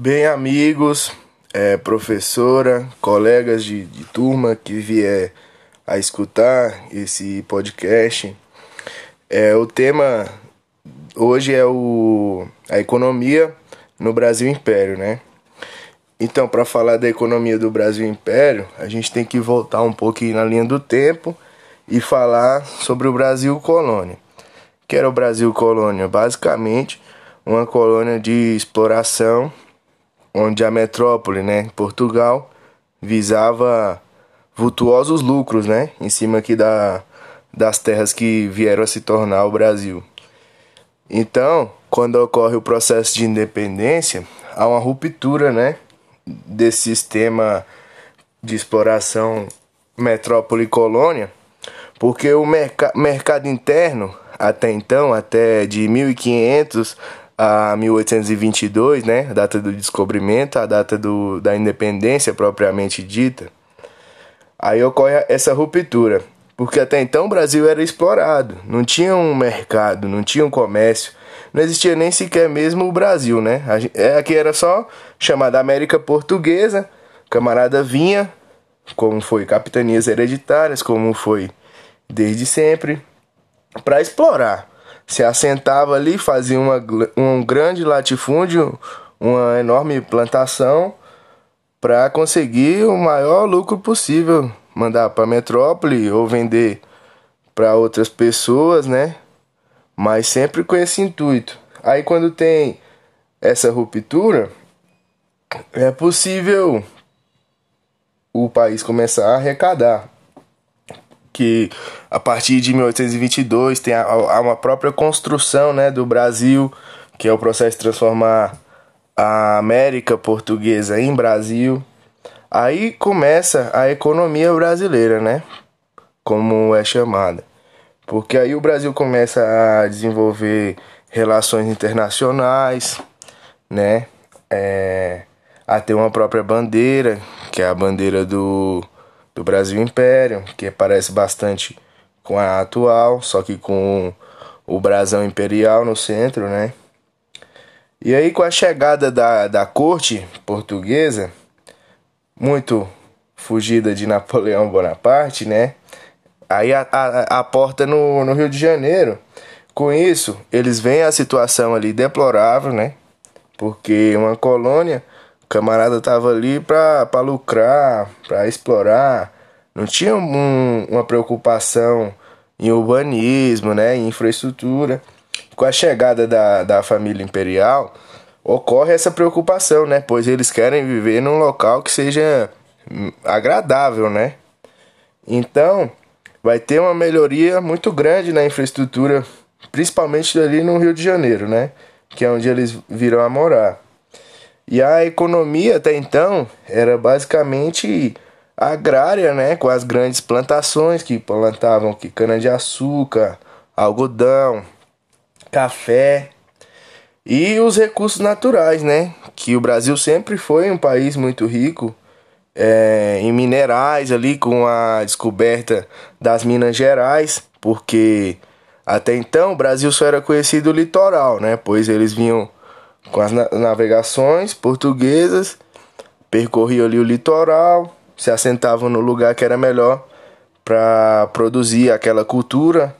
Bem, amigos, é, professora, colegas de, de turma que vier a escutar esse podcast, é, o tema hoje é o, a economia no Brasil Império, né? Então, para falar da economia do Brasil Império, a gente tem que voltar um pouquinho na linha do tempo e falar sobre o Brasil Colônia. Que era o Brasil Colônia? Basicamente, uma colônia de exploração onde a metrópole, né, Portugal, visava vultuosos lucros, né, em cima aqui da, das terras que vieram a se tornar o Brasil. Então, quando ocorre o processo de independência, há uma ruptura, né, desse sistema de exploração metrópole-colônia, porque o merc mercado interno, até então, até de 1500 a 1822, né, a data do descobrimento, a data do, da independência propriamente dita, aí ocorre essa ruptura, porque até então o Brasil era explorado, não tinha um mercado, não tinha um comércio, não existia nem sequer mesmo o Brasil, né? É, aqui era só chamada América Portuguesa, camarada vinha, como foi capitanias hereditárias, como foi desde sempre, para explorar se assentava ali, fazia uma, um grande latifúndio, uma enorme plantação para conseguir o maior lucro possível, mandar para metrópole ou vender para outras pessoas, né? Mas sempre com esse intuito. Aí quando tem essa ruptura, é possível o país começar a arrecadar que a partir de 1822 tem a, a uma própria construção né, do Brasil, que é o processo de transformar a América portuguesa em Brasil. Aí começa a economia brasileira, né? Como é chamada. Porque aí o Brasil começa a desenvolver relações internacionais, né? É, a ter uma própria bandeira, que é a bandeira do do Brasil Império, que parece bastante com a atual, só que com o brasão imperial no centro, né? E aí com a chegada da, da corte portuguesa, muito fugida de Napoleão Bonaparte, né? Aí a, a, a porta no, no Rio de Janeiro. Com isso, eles veem a situação ali deplorável, né? Porque uma colônia camarada tava ali pra, pra lucrar, pra explorar. Não tinha um, uma preocupação em urbanismo, né, em infraestrutura. Com a chegada da, da família imperial, ocorre essa preocupação, né? Pois eles querem viver num local que seja hum, agradável, né? Então, vai ter uma melhoria muito grande na infraestrutura, principalmente ali no Rio de Janeiro, né? Que é onde eles virão a morar. E a economia até então era basicamente agrária, né, com as grandes plantações que plantavam que cana de açúcar, algodão, café e os recursos naturais, né, que o Brasil sempre foi um país muito rico é, em minerais ali com a descoberta das Minas Gerais, porque até então o Brasil só era conhecido litoral, né, pois eles vinham com as navegações portuguesas, percorriam ali o litoral, se assentavam no lugar que era melhor para produzir aquela cultura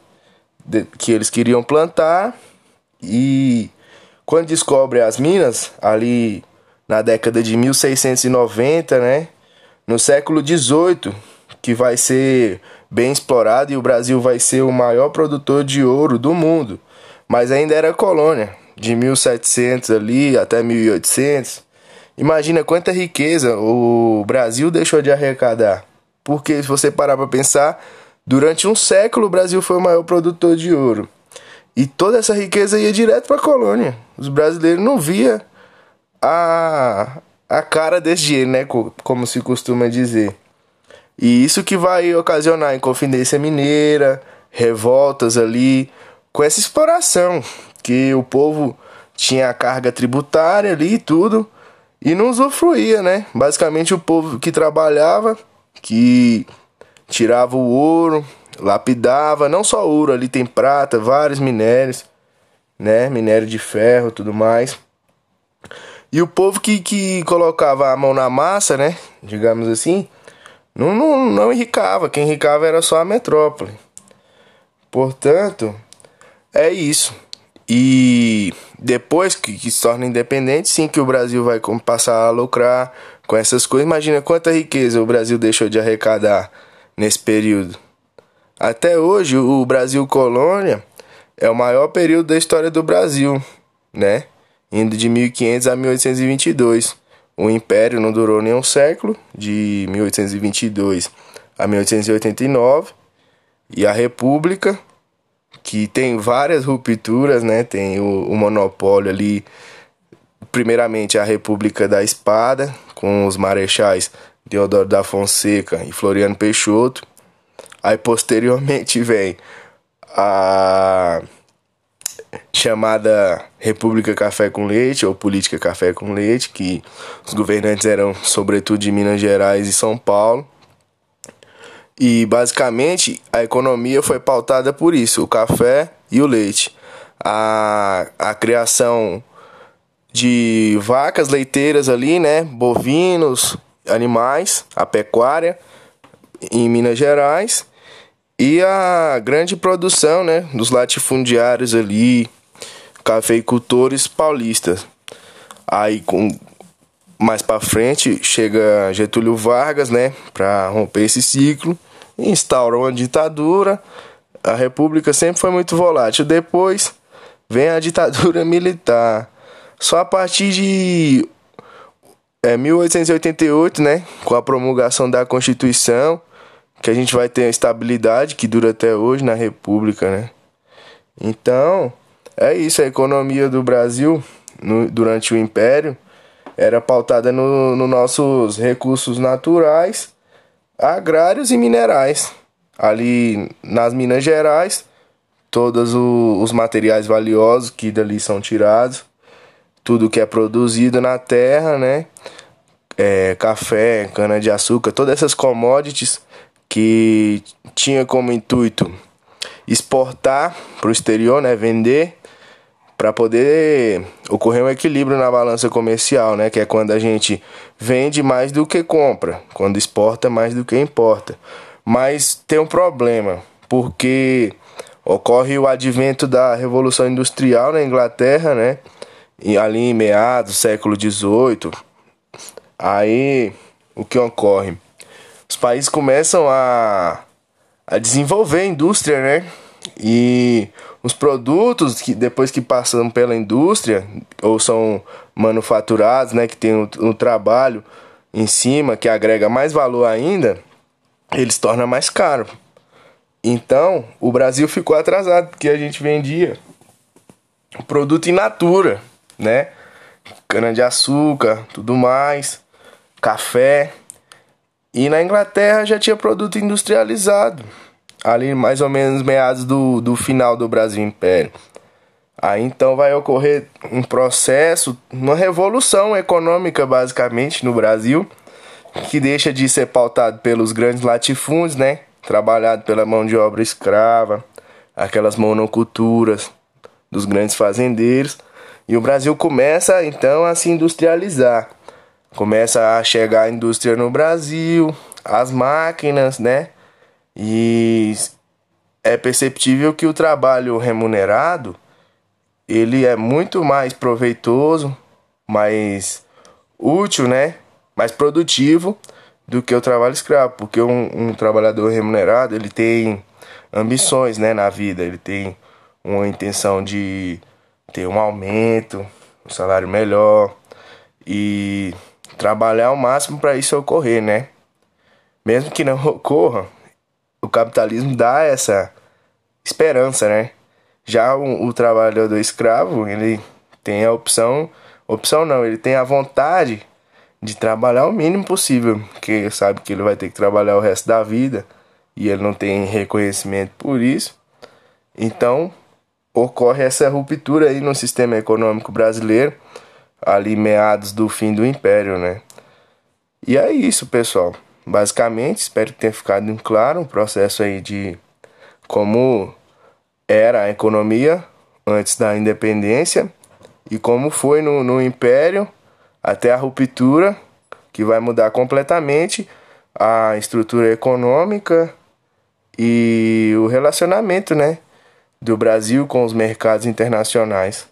que eles queriam plantar. E quando descobre as minas ali na década de 1690, né, no século 18, que vai ser bem explorado e o Brasil vai ser o maior produtor de ouro do mundo, mas ainda era colônia de 1700 ali até 1800. Imagina quanta riqueza o Brasil deixou de arrecadar. Porque se você parar para pensar, durante um século o Brasil foi o maior produtor de ouro. E toda essa riqueza ia direto para a colônia. Os brasileiros não via a, a cara desse dinheiro, né, como se costuma dizer. E isso que vai ocasionar inconfidência mineira, revoltas ali, com essa exploração que o povo tinha a carga tributária ali e tudo e não usufruía, né? Basicamente o povo que trabalhava, que tirava o ouro, lapidava, não só ouro, ali tem prata, vários minérios, né? Minério de ferro, tudo mais. E o povo que, que colocava a mão na massa, né? Digamos assim, não, não, não enricava. Quem enricava era só a metrópole. Portanto, é isso. E depois que, que se torna independente, sim que o Brasil vai passar a lucrar com essas coisas. Imagina quanta riqueza o Brasil deixou de arrecadar nesse período. Até hoje, o Brasil colônia é o maior período da história do Brasil, né? Indo de 1500 a 1822. O Império não durou nem um século, de 1822 a 1889. E a República que tem várias rupturas, né? Tem o, o monopólio ali, primeiramente a República da Espada, com os marechais Deodoro da Fonseca e Floriano Peixoto. Aí posteriormente vem a chamada República Café com Leite ou Política Café com Leite, que os governantes eram sobretudo de Minas Gerais e São Paulo. E basicamente a economia foi pautada por isso: o café e o leite. A, a criação de vacas leiteiras ali, né? Bovinos, animais, a pecuária em Minas Gerais e a grande produção, né, dos latifundiários ali, cafeicultores paulistas. Aí com mais para frente chega Getúlio Vargas, né, para romper esse ciclo instaurou uma ditadura. A república sempre foi muito volátil. Depois vem a ditadura militar. Só a partir de é, 1888, né, com a promulgação da Constituição, que a gente vai ter a estabilidade que dura até hoje na República, né? Então, é isso, a economia do Brasil no, durante o Império era pautada nos no nossos recursos naturais agrários e minerais. Ali nas Minas Gerais, todos os materiais valiosos que dali são tirados, tudo que é produzido na terra, né? É, café, cana-de-açúcar, todas essas commodities que tinha como intuito exportar para o exterior, né? Vender para poder ocorrer um equilíbrio na balança comercial, né? Que é quando a gente vende mais do que compra, quando exporta mais do que importa. Mas tem um problema, porque ocorre o advento da Revolução Industrial na Inglaterra, né? E ali em meados do século XVIII. Aí o que ocorre? Os países começam a, a desenvolver a indústria, né? E os produtos que depois que passam pela indústria ou são manufaturados, né, que tem um, trabalho em cima que agrega mais valor ainda, eles tornam mais caro. Então, o Brasil ficou atrasado porque a gente vendia produto in natura, né? Cana de açúcar, tudo mais, café. E na Inglaterra já tinha produto industrializado ali mais ou menos meados do, do final do Brasil Império. Aí então vai ocorrer um processo, uma revolução econômica basicamente no Brasil, que deixa de ser pautado pelos grandes latifúndios, né? Trabalhado pela mão de obra escrava, aquelas monoculturas dos grandes fazendeiros, e o Brasil começa então a se industrializar. Começa a chegar a indústria no Brasil, as máquinas, né? E é perceptível que o trabalho remunerado ele é muito mais proveitoso, mais útil, né? Mais produtivo do que o trabalho escravo, porque um, um trabalhador remunerado ele tem ambições, né, na vida, ele tem uma intenção de ter um aumento, um salário melhor e trabalhar ao máximo para isso ocorrer, né? Mesmo que não ocorra, o capitalismo dá essa esperança, né? Já o, o trabalhador escravo, ele tem a opção, opção não, ele tem a vontade de trabalhar o mínimo possível, porque sabe que ele vai ter que trabalhar o resto da vida e ele não tem reconhecimento por isso. Então, ocorre essa ruptura aí no sistema econômico brasileiro, ali meados do fim do império, né? E é isso, pessoal. Basicamente, espero que tenha ficado claro um processo aí de como era a economia antes da independência e como foi no, no império até a ruptura que vai mudar completamente a estrutura econômica e o relacionamento, né, do Brasil com os mercados internacionais.